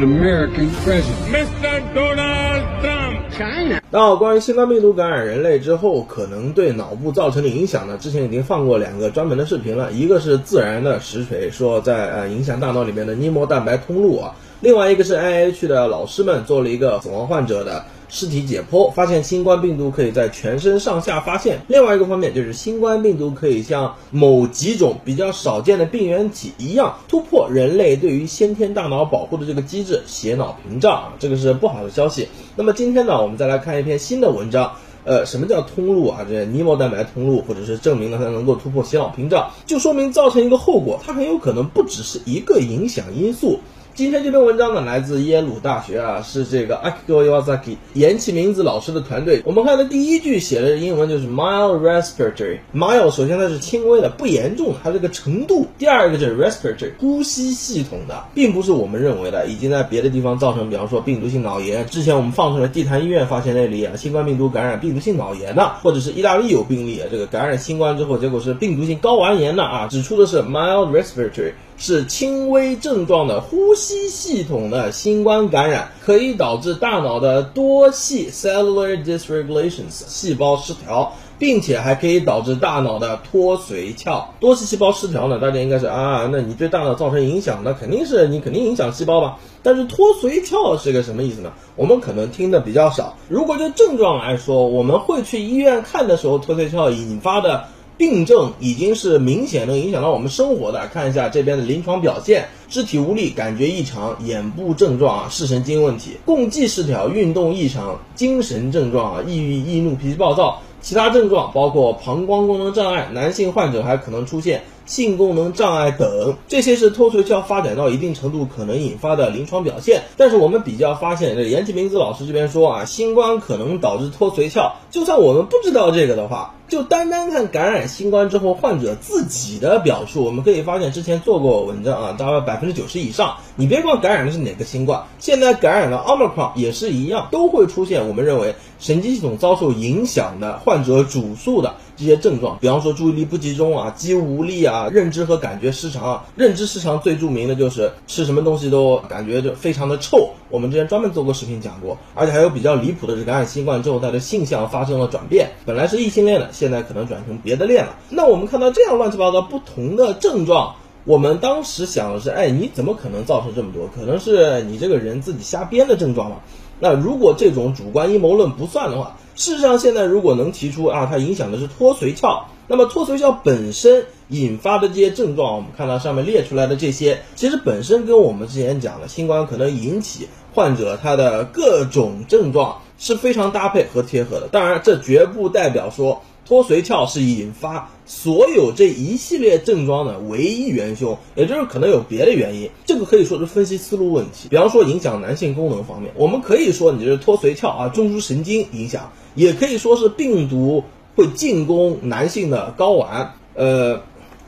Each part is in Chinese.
American president. Mr. Donald Trump! China. 那好，关于新冠病毒感染人类之后可能对脑部造成的影响呢，之前已经放过两个专门的视频了，一个是自然的实锤，说在呃影响大脑里面的黏膜蛋白通路啊，另外一个是 NIH 的老师们做了一个死亡患者的尸体解剖，发现新冠病毒可以在全身上下发现。另外一个方面就是新冠病毒可以像某几种比较少见的病原体一样，突破人类对于先天大脑保护的这个机制——血脑屏障啊，这个是不好的消息。那么今天呢，我们再来看一篇新的文章。呃，什么叫通路啊？这尼莫蛋白通路，或者是证明了它能够突破血脑屏障，就说明造成一个后果，它很有可能不只是一个影响因素。今天这篇文章呢，来自耶鲁大学啊，是这个 Akiko Iwasaki 岩崎明子老师的团队。我们看的第一句写的英文就是 mild respiratory。mild 首先它是轻微的、不严重，它这个程度。第二个就是 respiratory 呼吸系统的，并不是我们认为的已经在别的地方造成，比方说病毒性脑炎。之前我们放出来地坛医院发现那里啊，新冠病毒感染病毒性脑炎的，或者是意大利有病例，这个感染新冠之后结果是病毒性睾丸炎的啊，指出的是 mild respiratory。是轻微症状的呼吸系统的新冠感染，可以导致大脑的多系 cellular dysregulations 细胞失调，并且还可以导致大脑的脱髓鞘。多系细胞失调呢，大家应该是啊，那你对大脑造成影响，那肯定是你肯定影响细胞吧？但是脱髓鞘是个什么意思呢？我们可能听的比较少。如果就症状来说，我们会去医院看的时候，脱髓鞘引发的。病症已经是明显能影响到我们生活的，看一下这边的临床表现：肢体无力、感觉异常、眼部症状啊、视神经问题、共济失调、运动异常、精神症状啊、抑郁、易怒、脾气暴躁。其他症状包括膀胱功能障碍，男性患者还可能出现性功能障碍等，这些是脱髓鞘发展到一定程度可能引发的临床表现。但是我们比较发现，这严启明子老师这边说啊，新冠可能导致脱髓鞘，就算我们不知道这个的话。就单单看感染新冠之后患者自己的表述，我们可以发现之前做过文章啊，大概百分之九十以上，你别管感染的是哪个新冠，现在感染了 Omicron 也是一样，都会出现我们认为神经系统遭受影响的患者主诉的这些症状，比方说注意力不集中啊、肌无力啊、认知和感觉失常啊。认知失常最著名的就是吃什么东西都感觉就非常的臭，我们之前专门做过视频讲过，而且还有比较离谱的是感染新冠之后他的性向发生了转变，本来是异性恋的。现在可能转成别的恋了。那我们看到这样乱七八糟不同的症状，我们当时想的是，哎，你怎么可能造成这么多？可能是你这个人自己瞎编的症状嘛？那如果这种主观阴谋论不算的话，事实上现在如果能提出啊，它影响的是脱髓鞘，那么脱髓鞘本身引发的这些症状，我们看到上面列出来的这些，其实本身跟我们之前讲的新冠可能引起患者他的各种症状是非常搭配和贴合的。当然，这绝不代表说。脱髓鞘是引发所有这一系列症状的唯一元凶，也就是可能有别的原因。这个可以说是分析思路问题。比方说影响男性功能方面，我们可以说你这是脱髓鞘啊，中枢神经影响，也可以说是病毒会进攻男性的睾丸。呃，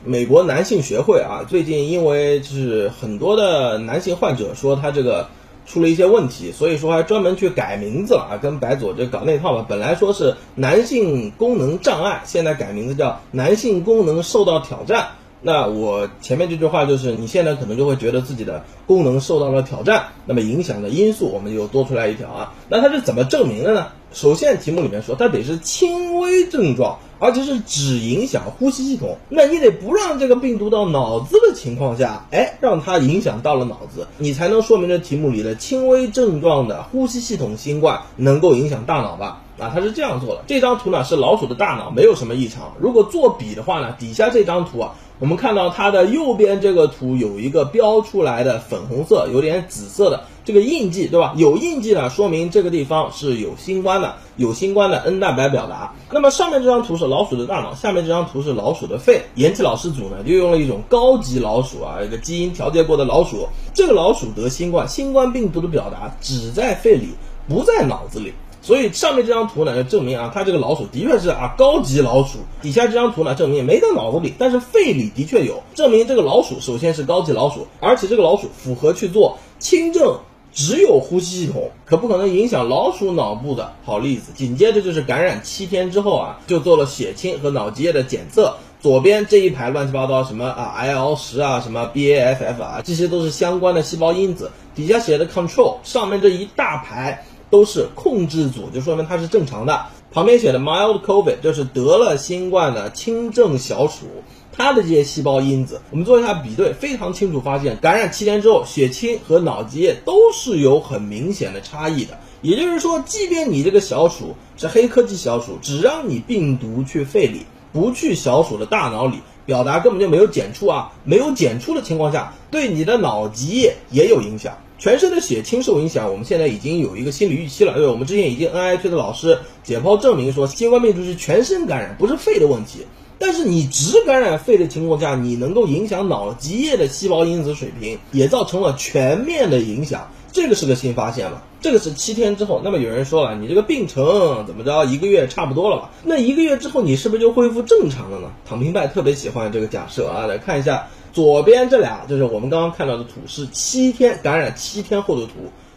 美国男性学会啊，最近因为就是很多的男性患者说他这个。出了一些问题，所以说还专门去改名字了啊，跟白左就搞那套吧。本来说是男性功能障碍，现在改名字叫男性功能受到挑战。那我前面这句话就是，你现在可能就会觉得自己的功能受到了挑战，那么影响的因素我们就多出来一条啊。那它是怎么证明的呢？首先题目里面说，它得是轻微症状。而且是只影响呼吸系统，那你得不让这个病毒到脑子的情况下，哎，让它影响到了脑子，你才能说明这题目里的轻微症状的呼吸系统新冠能够影响大脑吧？啊，它是这样做的。这张图呢是老鼠的大脑，没有什么异常。如果做比的话呢，底下这张图啊。我们看到它的右边这个图有一个标出来的粉红色，有点紫色的这个印记，对吧？有印记呢，说明这个地方是有新冠的，有新冠的 N 蛋白表达。那么上面这张图是老鼠的大脑，下面这张图是老鼠的肺。延期老师组呢就用了一种高级老鼠啊，一个基因调节过的老鼠，这个老鼠得新冠，新冠病毒的表达只在肺里，不在脑子里。所以上面这张图呢，就证明啊，它这个老鼠的确是啊高级老鼠。底下这张图呢，证明没在脑子里，但是肺里的确有，证明这个老鼠首先是高级老鼠，而且这个老鼠符合去做轻症，只有呼吸系统，可不可能影响老鼠脑部的好例子。紧接着就是感染七天之后啊，就做了血清和脑积液的检测。左边这一排乱七八糟什么啊，IL 十啊，什么 BAFF 啊，这些都是相关的细胞因子。底下写的 control，上面这一大排都是控制组，就说明它是正常的。旁边写的 mild COVID，就是得了新冠的轻症小鼠，它的这些细胞因子，我们做一下比对，非常清楚发现，感染七天之后，血清和脑积液都是有很明显的差异的。也就是说，即便你这个小鼠是黑科技小鼠，只让你病毒去肺里，不去小鼠的大脑里。表达根本就没有检出啊，没有检出的情况下，对你的脑积液也有影响，全身的血清受影响。我们现在已经有一个心理预期了，因为我们之前已经 NIH 的老师解剖证明说，新冠病毒是全身感染，不是肺的问题。但是你只感染肺的情况下，你能够影响脑脊液的细胞因子水平，也造成了全面的影响。这个是个新发现吧？这个是七天之后。那么有人说了，你这个病程怎么着，一个月差不多了吧？那一个月之后，你是不是就恢复正常了呢？躺平派特别喜欢这个假设啊。来看一下左边这俩，就是我们刚刚看到的图，是七天感染七天后的图；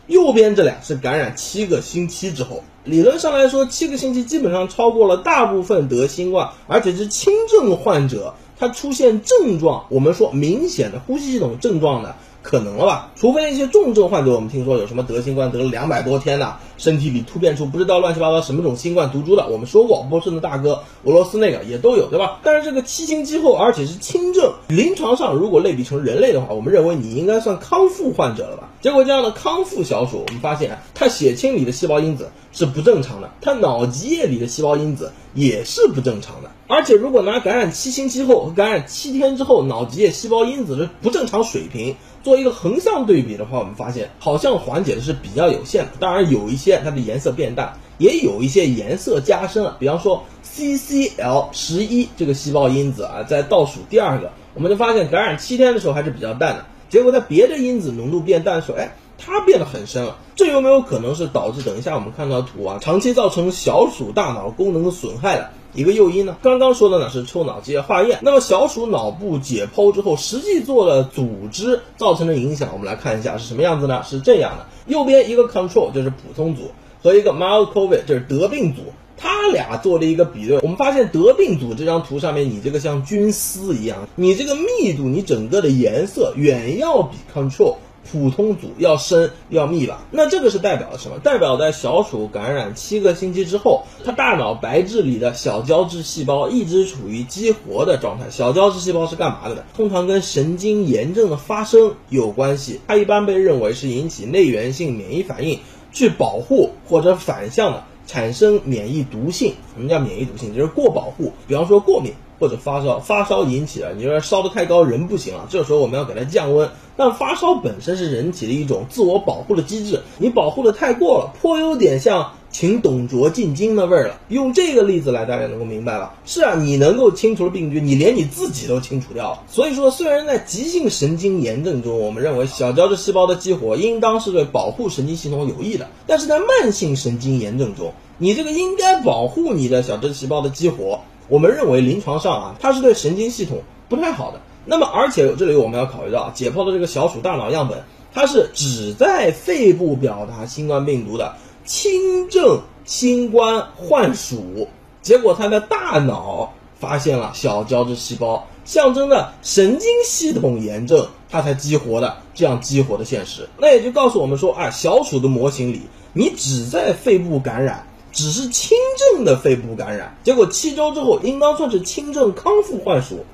右边这俩是感染七个星期之后。理论上来说，七个星期基本上超过了大部分得新冠，而且是轻症患者，他出现症状，我们说明显的呼吸系统症状的。可能了吧？除非那些重症患者，我们听说有什么得新冠得了两百多天的，身体里突变出不知道乱七八糟什么种新冠毒株的。我们说过，波士顿大哥、俄罗斯那个也都有，对吧？但是这个七星期后，而且是轻症，临床上如果类比成人类的话，我们认为你应该算康复患者了吧？结果这样的康复小鼠，我们发现它血清里的细胞因子是不正常的，它脑脊液里的细胞因子也是不正常的。而且如果拿感染七星期后和感染七天之后脑脊液细胞因子的不正常水平。做一个横向对比的话，我们发现好像缓解的是比较有限的。当然，有一些它的颜色变淡，也有一些颜色加深了。比方说 CCL 十一这个细胞因子啊，在倒数第二个，我们就发现感染七天的时候还是比较淡的。结果在别的因子浓度变淡的时候，哎，它变得很深了。这有没有可能是导致等一下我们看到图啊，长期造成小鼠大脑功能的损害的？一个诱因呢？刚刚说的呢是抽脑积液化验。那么小鼠脑部解剖之后，实际做了组织造成的影响，我们来看一下是什么样子呢？是这样的：右边一个 control 就是普通组，和一个 mild COVID 就是得病组，它俩做了一个比对。我们发现得病组这张图上面，你这个像菌丝一样，你这个密度，你整个的颜色远要比 control。普通组要深要密吧，那这个是代表了什么？代表在小鼠感染七个星期之后，它大脑白质里的小胶质细胞一直处于激活的状态。小胶质细胞是干嘛的呢？通常跟神经炎症的发生有关系。它一般被认为是引起内源性免疫反应，去保护或者反向的产生免疫毒性。什么叫免疫毒性？就是过保护。比方说过敏。或者发烧，发烧引起的，你说烧得太高，人不行了，这时候我们要给它降温。但发烧本身是人体的一种自我保护的机制，你保护的太过了，颇有点像请董卓进京的味儿了。用这个例子来，大家能够明白吧？是啊，你能够清除了病菌，你连你自己都清除掉了。所以说，虽然在急性神经炎症中，我们认为小胶质细胞的激活应当是对保护神经系统有益的，但是在慢性神经炎症中，你这个应该保护你的小胶质细胞的激活。我们认为临床上啊，它是对神经系统不太好的。那么，而且这里我们要考虑到，解剖的这个小鼠大脑样本，它是只在肺部表达新冠病毒的轻症新冠患鼠，结果它的大脑发现了小胶质细胞，象征的神经系统炎症，它才激活的这样激活的现实。那也就告诉我们说，啊，小鼠的模型里，你只在肺部感染。只是轻症的肺部感染，结果七周之后应当算是轻症康复患鼠，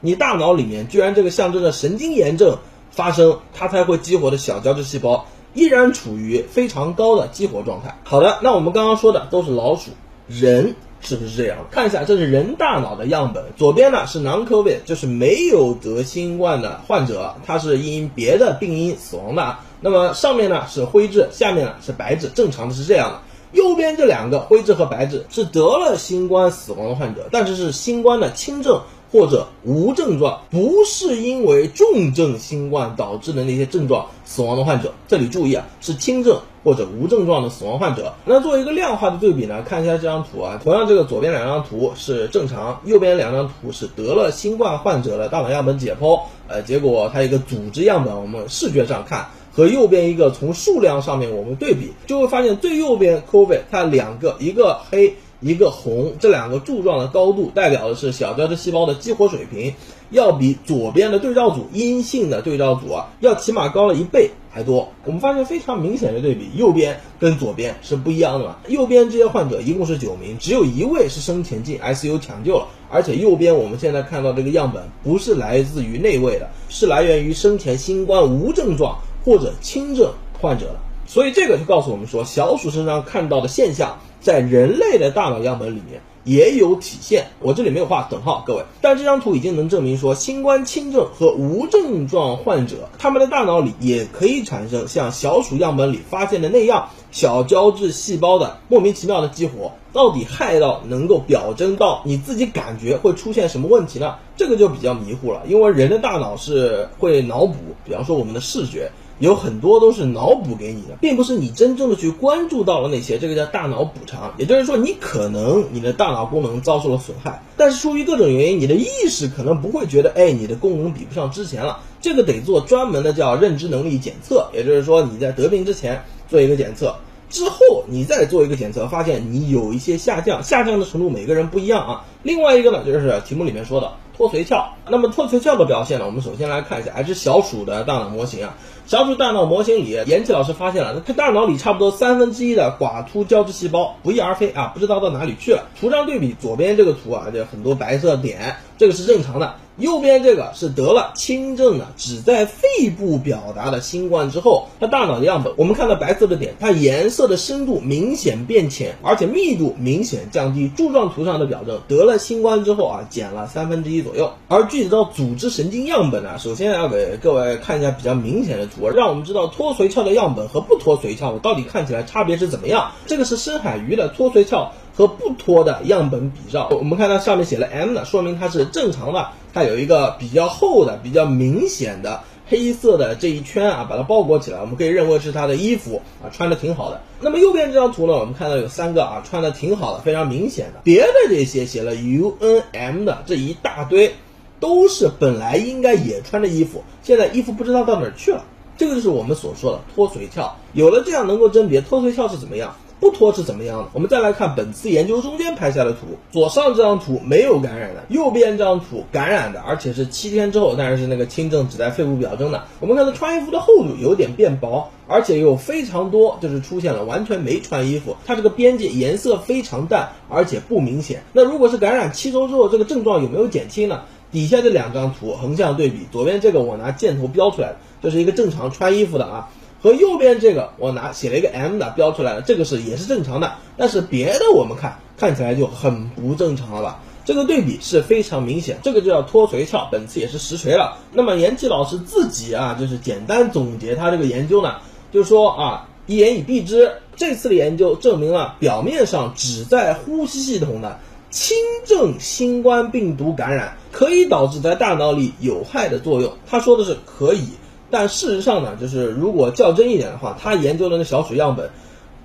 你大脑里面居然这个象征着神经炎症发生，它才会激活的小胶质细胞依然处于非常高的激活状态。好的，那我们刚刚说的都是老鼠，人是不是这样？看一下，这是人大脑的样本，左边呢是 non-COVID，就是没有得新冠的患者，他是因别的病因死亡的。那么上面呢是灰质，下面呢是白质，正常的是这样的。右边这两个灰质和白质是得了新冠死亡的患者，但是是新冠的轻症或者无症状，不是因为重症新冠导致的那些症状死亡的患者。这里注意啊，是轻症或者无症状的死亡患者。那做一个量化的对比呢，看一下这张图啊，同样这个左边两张图是正常，右边两张图是得了新冠患者的大脑样本解剖，呃，结果它一个组织样本，我们视觉上看。和右边一个从数量上面我们对比，就会发现最右边 COVID 它两个，一个黑一个红，这两个柱状的高度代表的是小胶质细胞的激活水平，要比左边的对照组阴性的对照组啊，要起码高了一倍还多。我们发现非常明显的对比，右边跟左边是不一样的嘛。右边这些患者一共是九名，只有一位是生前进 ICU 抢救了，而且右边我们现在看到这个样本不是来自于内位的，是来源于生前新冠无症状或者轻症患者的。所以这个就告诉我们说，小鼠身上看到的现象，在人类的大脑样本里面也有体现。我这里没有画等号，各位，但这张图已经能证明说，新冠轻症和无症状患者，他们的大脑里也可以产生像小鼠样本里发现的那样小胶质细胞的莫名其妙的激活。到底害到能够表征到你自己感觉会出现什么问题呢？这个就比较迷糊了，因为人的大脑是会脑补，比方说我们的视觉。有很多都是脑补给你的，并不是你真正的去关注到了那些，这个叫大脑补偿。也就是说，你可能你的大脑功能遭受了损害，但是出于各种原因，你的意识可能不会觉得，哎，你的功能比不上之前了。这个得做专门的叫认知能力检测，也就是说你在得病之前做一个检测，之后你再做一个检测，发现你有一些下降，下降的程度每个人不一样啊。另外一个呢，就是题目里面说的。脱髓鞘，那么脱髓鞘的表现呢？我们首先来看一下，还是小鼠的大脑模型啊。小鼠大脑模型里，严琦老师发现了，它大脑里差不多三分之一的寡突胶质细胞不翼而飞啊，不知道到哪里去了。图上对比，左边这个图啊，就很多白色点，这个是正常的。右边这个是得了轻症的，只在肺部表达的新冠之后，它大脑的样本，我们看到白色的点，它颜色的深度明显变浅，而且密度明显降低。柱状图上的表征，得了新冠之后啊，减了三分之一左右。而具体到组织神经样本呢，首先要给各位看一下比较明显的图，让我们知道脱髓鞘的样本和不脱髓鞘到底看起来差别是怎么样。这个是深海鱼的脱髓鞘。和不脱的样本比照，我们看它上面写了 M 的，说明它是正常的。它有一个比较厚的、比较明显的黑色的这一圈啊，把它包裹起来，我们可以认为是它的衣服啊，穿的挺好的。那么右边这张图呢，我们看到有三个啊，穿的挺好的，非常明显的。别的这些写了 UNM 的这一大堆，都是本来应该也穿的衣服，现在衣服不知道到哪儿去了。这个就是我们所说的脱髓鞘。有了这样能够甄别脱髓鞘是怎么样。不脱是怎么样的？我们再来看本次研究中间拍下的图，左上这张图没有感染的，右边这张图感染的，而且是七天之后，但是那个轻症只在肺部表征的。我们看到穿衣服的厚度有点变薄，而且有非常多就是出现了完全没穿衣服，它这个边界颜色非常淡，而且不明显。那如果是感染七周之后，这个症状有没有减轻呢？底下这两张图横向对比，左边这个我拿箭头标出来的，这是一个正常穿衣服的啊。和右边这个，我拿写了一个 M 的标出来了，这个是也是正常的，但是别的我们看看起来就很不正常了吧？这个对比是非常明显，这个就叫脱髓鞘，本次也是实锤了。那么严琦老师自己啊，就是简单总结他这个研究呢，就是说啊，一言以蔽之，这次的研究证明了表面上只在呼吸系统的轻症新冠病毒感染可以导致在大脑里有害的作用，他说的是可以。但事实上呢，就是如果较真一点的话，他研究的那小鼠样本，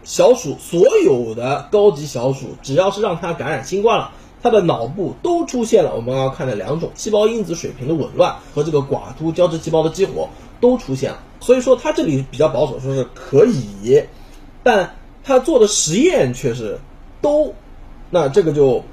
小鼠所有的高级小鼠，只要是让它感染新冠了，它的脑部都出现了我们要看的两种细胞因子水平的紊乱和这个寡突胶质细胞的激活都出现了。所以说他这里比较保守，说是可以，但他做的实验却是都，那这个就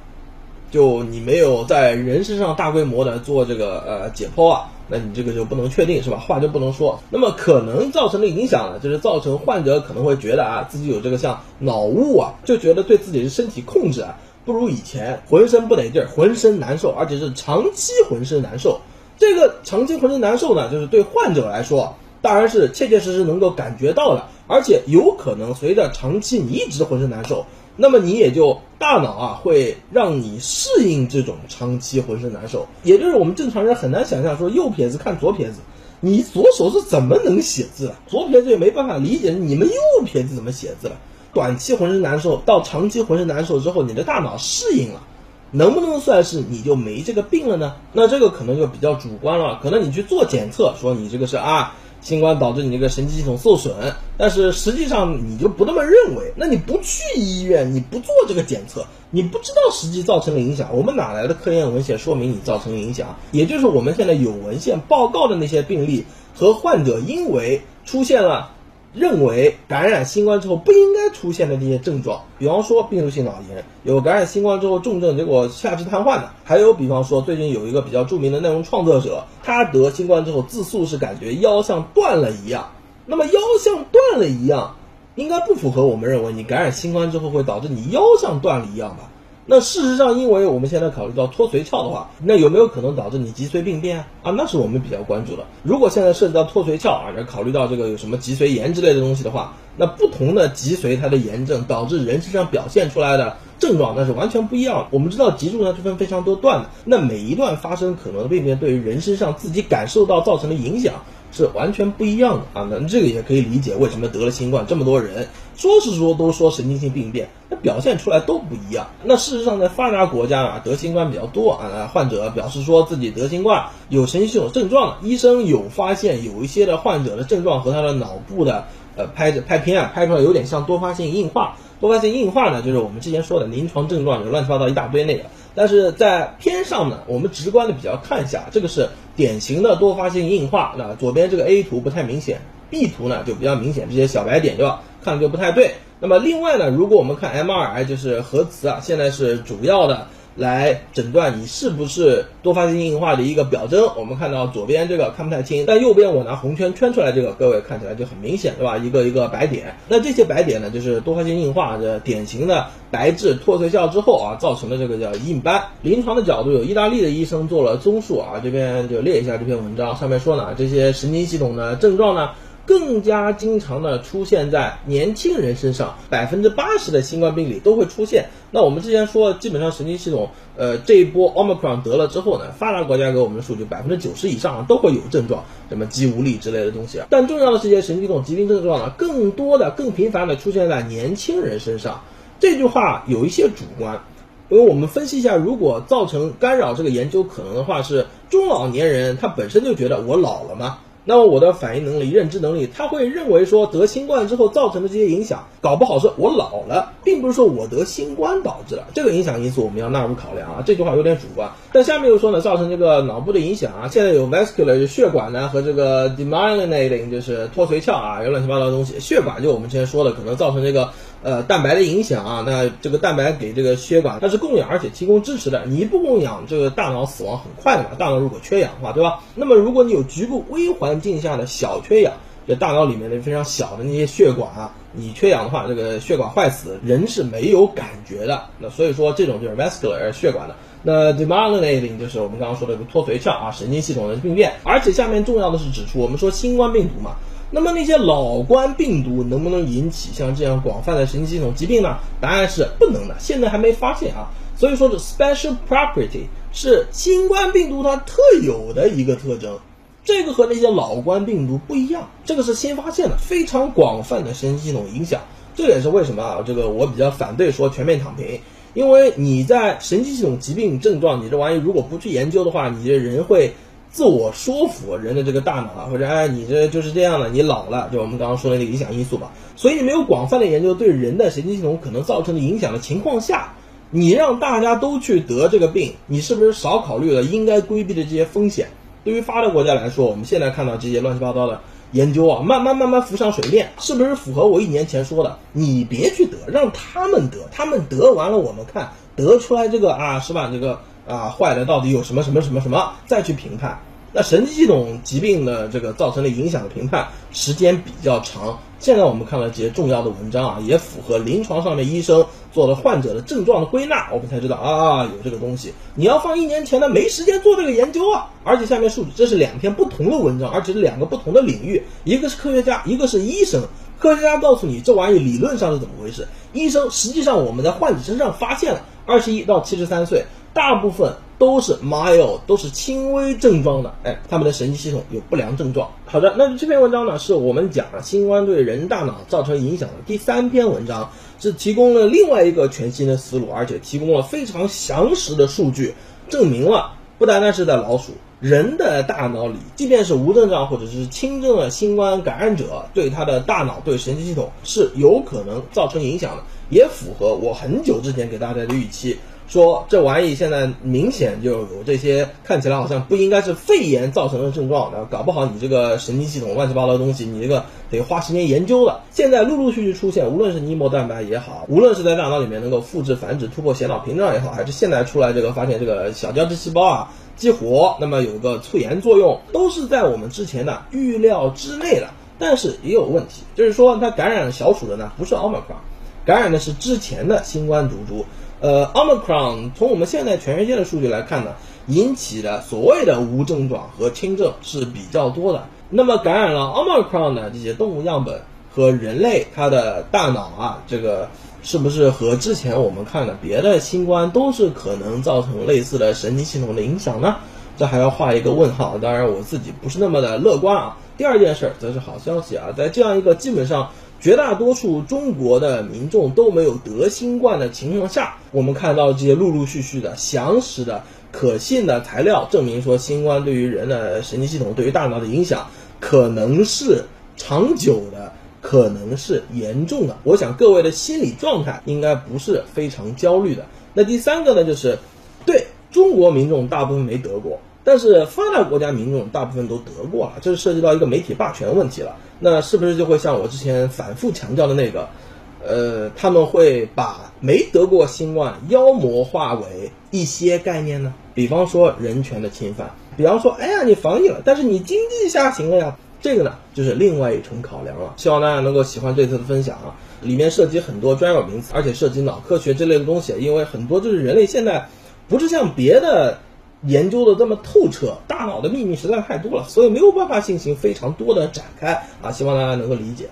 就你没有在人身上大规模的做这个呃解剖啊。那你这个就不能确定是吧？话就不能说。那么可能造成的影响呢，就是造成患者可能会觉得啊，自己有这个像脑雾啊，就觉得对自己的身体控制啊不如以前，浑身不得劲儿，浑身难受，而且是长期浑身难受。这个长期浑身难受呢，就是对患者来说，当然是切切实实能够感觉到的，而且有可能随着长期你一直浑身难受。那么你也就大脑啊会让你适应这种长期浑身难受，也就是我们正常人很难想象说右撇子看左撇子，你左手是怎么能写字的？左撇子也没办法理解你们右撇子怎么写字了。短期浑身难受到长期浑身难受之后，你的大脑适应了，能不能算是你就没这个病了呢？那这个可能就比较主观了，可能你去做检测说你这个是啊。新冠导致你这个神经系统受损，但是实际上你就不那么认为。那你不去医院，你不做这个检测，你不知道实际造成的影响。我们哪来的科研文献说明你造成影响？也就是我们现在有文献报告的那些病例和患者，因为出现了认为感染新冠之后不应该出现的这些症状，比方说病毒性脑炎，有感染新冠之后重症结果下肢瘫痪的，还有比方说最近有一个比较著名的内容创作者，他得新冠之后自诉是感觉腰像断了一样，那么腰像断了一样，应该不符合我们认为你感染新冠之后会导致你腰像断了一样吧？那事实上，因为我们现在考虑到脱髓鞘的话，那有没有可能导致你脊髓病变啊？那是我们比较关注的。如果现在涉及到脱髓鞘啊，考虑到这个有什么脊髓炎之类的东西的话，那不同的脊髓它的炎症导致人身上表现出来的症状那是完全不一样的。我们知道脊柱呢是分非常多段的，那每一段发生可能的病变，对于人身上自己感受到造成的影响。是完全不一样的啊！那这个也可以理解为什么得了新冠这么多人说是说都说神经性病变，那表现出来都不一样。那事实上在发达国家啊，得新冠比较多啊，患者表示说自己得新冠有神经系统症状，医生有发现有一些的患者的症状和他的脑部的呃拍着拍片啊拍出来有点像多发性硬化。多发性硬化呢，就是我们之前说的临床症状，有乱七八糟一大堆那个。但是在片上呢，我们直观的比较看一下，这个是典型的多发性硬化。那左边这个 A 图不太明显，B 图呢就比较明显，这些小白点对吧？看就不太对。那么另外呢，如果我们看 MRI，就是核磁啊，现在是主要的。来诊断你是不是多发性硬化的一个表征。我们看到左边这个看不太清，但右边我拿红圈圈出来这个，各位看起来就很明显，对吧？一个一个白点。那这些白点呢，就是多发性硬化的典型的白质脱髓鞘之后啊造成的这个叫硬斑。临床的角度，有意大利的医生做了综述啊，这边就列一下这篇文章，上面说呢，这些神经系统的症状呢。更加经常的出现在年轻人身上，百分之八十的新冠病例都会出现。那我们之前说，基本上神经系统，呃，这一波 Omicron 得了之后呢，发达国家给我们的数据，百分之九十以上都会有症状，什么肌无力之类的东西啊。但重要的是，这些神经系统疾病症状呢，更多的、更频繁的出现在年轻人身上。这句话有一些主观，因为我们分析一下，如果造成干扰这个研究可能的话，是中老年人他本身就觉得我老了吗？那么我的反应能力、认知能力，他会认为说得新冠之后造成的这些影响，搞不好是我老了，并不是说我得新冠导致的。这个影响因素我们要纳入考量啊。这句话有点主观。但下面又说呢，造成这个脑部的影响啊，现在有 vascular 就血管呢和这个 demyelinating 就是脱髓鞘啊，有乱七八糟的东西。血管就我们之前说的，可能造成这个。呃，蛋白的影响啊，那这个蛋白给这个血管它是供氧而且提供支持的。你不供氧，这个大脑死亡很快的嘛。大脑如果缺氧的话，对吧？那么如果你有局部微环境下的小缺氧，这大脑里面的非常小的那些血管啊，你缺氧的话，这个血管坏死，人是没有感觉的。那所以说这种就是 vascular 血管的。那 demyelinating 就是我们刚刚说的脱髓鞘啊，神经系统的病变。而且下面重要的是指出，我们说新冠病毒嘛。那么那些老冠病毒能不能引起像这样广泛的神经系统疾病呢？答案是不能的，现在还没发现啊。所以说的 special property 是新冠病毒它特有的一个特征，这个和那些老冠病毒不一样，这个是新发现的，非常广泛的神经系统影响。这也是为什么啊，这个我比较反对说全面躺平，因为你在神经系统疾病症状，你这玩意如果不去研究的话，你这人会。自我说服人的这个大脑啊，或者哎，你这就是这样的，你老了，就我们刚刚说的那个影响因素吧。所以没有广泛的研究对人的神经系统可能造成的影响的情况下，你让大家都去得这个病，你是不是少考虑了应该规避的这些风险？对于发达国家来说，我们现在看到这些乱七八糟的研究啊，慢慢慢慢浮上水面，是不是符合我一年前说的？你别去得，让他们得，他们得完了，我们看得出来这个啊，是吧？这个。啊，坏的到底有什么什么什么什么？再去评判，那神经系统疾病的这个造成的影响的评判时间比较长。现在我们看了这些重要的文章啊，也符合临床上面医生做的患者的症状的归纳，我们才知道啊有这个东西。你要放一年前的，没时间做这个研究啊。而且下面数据，这是两篇不同的文章，而且是两个不同的领域，一个是科学家，一个是医生。科学家告诉你这玩意理论上是怎么回事，医生实际上我们在患者身上发现了，二十一到七十三岁。大部分都是 mild，都是轻微症状的，哎，他们的神经系统有不良症状。好的，那这篇文章呢，是我们讲新冠对人大脑造成影响的第三篇文章，是提供了另外一个全新的思路，而且提供了非常详实的数据，证明了不单单是在老鼠，人的大脑里，即便是无症状或者是轻症的新冠感染者，对他的大脑、对神经系统是有可能造成影响的，也符合我很久之前给大家的预期。说这玩意现在明显就有这些看起来好像不应该是肺炎造成的症状，然后搞不好你这个神经系统乱七八糟的东西，你这个得花时间研究了。现在陆陆续续出现，无论是尼莫蛋白也好，无论是在大脑里面能够复制繁殖突破血脑屏障也好，还是现在出来这个发现这个小胶质细胞啊激活，那么有个促炎作用，都是在我们之前的预料之内的。但是也有问题，就是说它感染小鼠的呢不是奥密克戎，感染的是之前的新冠毒株。呃，Omicron 从我们现在全世界的数据来看呢，引起的所谓的无症状和轻症是比较多的。那么感染了 Omicron 的这些动物样本和人类，它的大脑啊，这个是不是和之前我们看的别的新冠都是可能造成类似的神经系统的影响呢？这还要画一个问号。当然，我自己不是那么的乐观啊。第二件事则是好消息啊，在这样一个基本上。绝大多数中国的民众都没有得新冠的情况下，我们看到这些陆陆续续的详实的、可信的材料，证明说新冠对于人的神经系统、对于大脑的影响可能是长久的，可能是严重的。我想各位的心理状态应该不是非常焦虑的。那第三个呢，就是对中国民众大部分没得过。但是发达国家民众大部分都得过了，这是涉及到一个媒体霸权问题了。那是不是就会像我之前反复强调的那个，呃，他们会把没得过新冠妖魔化为一些概念呢？比方说人权的侵犯，比方说，哎呀，你防疫了，但是你经济下行了呀，这个呢就是另外一重考量了。希望大家能够喜欢这次的分享啊，里面涉及很多专有名词，而且涉及脑科学这类的东西，因为很多就是人类现在不是像别的。研究的这么透彻，大脑的秘密实在太多了，所以没有办法进行非常多的展开啊！希望大家能够理解。